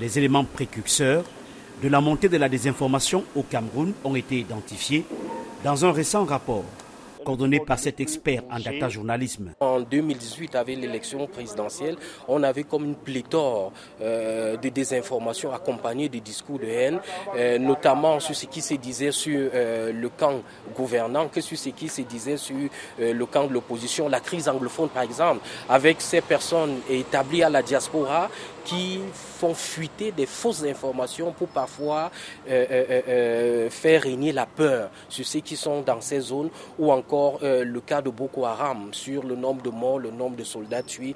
Les éléments précurseurs de la montée de la désinformation au Cameroun ont été identifiés dans un récent rapport par cet expert en data journalisme. En 2018, avec l'élection présidentielle, on avait comme une pléthore euh, de désinformation accompagnée de discours de haine, euh, notamment sur ce qui se disait sur euh, le camp gouvernant, que sur ce qui se disait sur le camp de l'opposition, la crise anglophone par exemple, avec ces personnes établies à la diaspora qui font fuiter des fausses informations pour parfois faire régner la peur sur ceux qui sont dans ces zones ou encore euh, le cas de Boko Haram sur le nombre de morts, le nombre de soldats tués.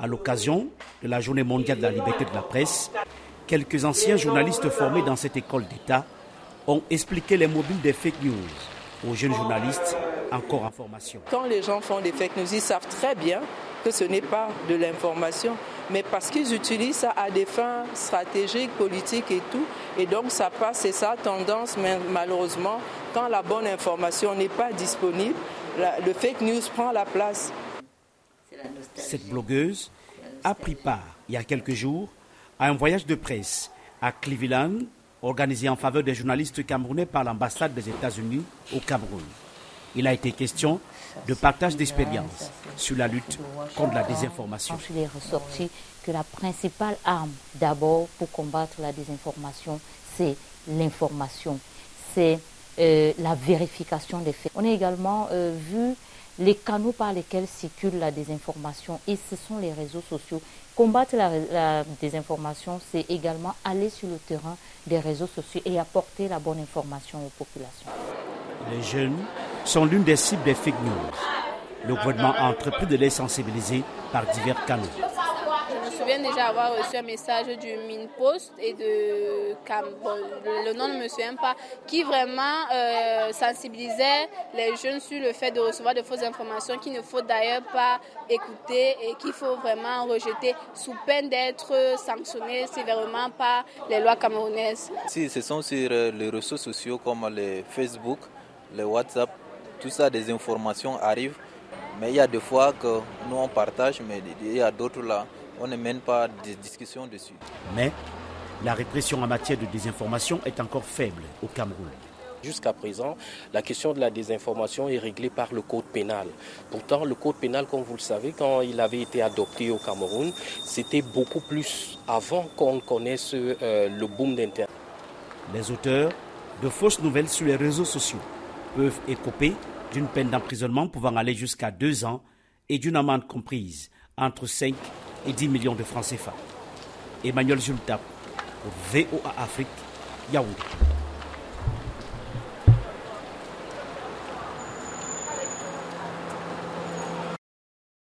À l'occasion de la Journée mondiale de la liberté de la presse, quelques anciens journalistes formés dans cette école d'État ont expliqué les mobiles des fake news aux jeunes journalistes encore en formation. Quand les gens font des fake news, ils savent très bien que ce n'est pas de l'information, mais parce qu'ils utilisent ça à des fins stratégiques, politiques et tout. Et donc ça passe, c'est ça tendance, mais malheureusement, quand la bonne information n'est pas disponible, le fake news prend la place. Cette blogueuse a pris part, il y a quelques jours, à un voyage de presse à Cleveland, organisé en faveur des journalistes camerounais par l'ambassade des États-Unis au Cameroun. Il a été question de partage d'expérience sur la lutte contre la désinformation. Il est ressorti que la principale arme d'abord pour combattre la désinformation, c'est l'information, c'est euh, la vérification des faits. On a également euh, vu les canaux par lesquels circule la désinformation et ce sont les réseaux sociaux. Combattre la, la désinformation, c'est également aller sur le terrain des réseaux sociaux et apporter la bonne information aux populations. Les jeunes sont l'une des cibles des fake news. Le gouvernement a entrepris de les sensibiliser par divers canaux. Je me souviens déjà avoir reçu un message du MinPost et de le nom ne me souvient pas, qui vraiment euh, sensibilisait les jeunes sur le fait de recevoir de fausses informations qu'il ne faut d'ailleurs pas écouter et qu'il faut vraiment rejeter sous peine d'être sanctionné sévèrement par les lois camerounaises. Si ce sont sur euh, les réseaux sociaux comme les Facebook, les WhatsApp, tout ça, des informations arrivent. Mais il y a des fois que nous on partage, mais il y a d'autres là, on ne mène pas de discussion dessus. Mais la répression en matière de désinformation est encore faible au Cameroun. Jusqu'à présent, la question de la désinformation est réglée par le code pénal. Pourtant, le code pénal, comme vous le savez, quand il avait été adopté au Cameroun, c'était beaucoup plus avant qu'on connaisse euh, le boom d'Internet. Les auteurs de fausses nouvelles sur les réseaux sociaux peuvent écoper d'une peine d'emprisonnement pouvant aller jusqu'à deux ans et d'une amende comprise entre 5 et 10 millions de francs CFA. Emmanuel Jultap, VOA Afrique, Yaoundé.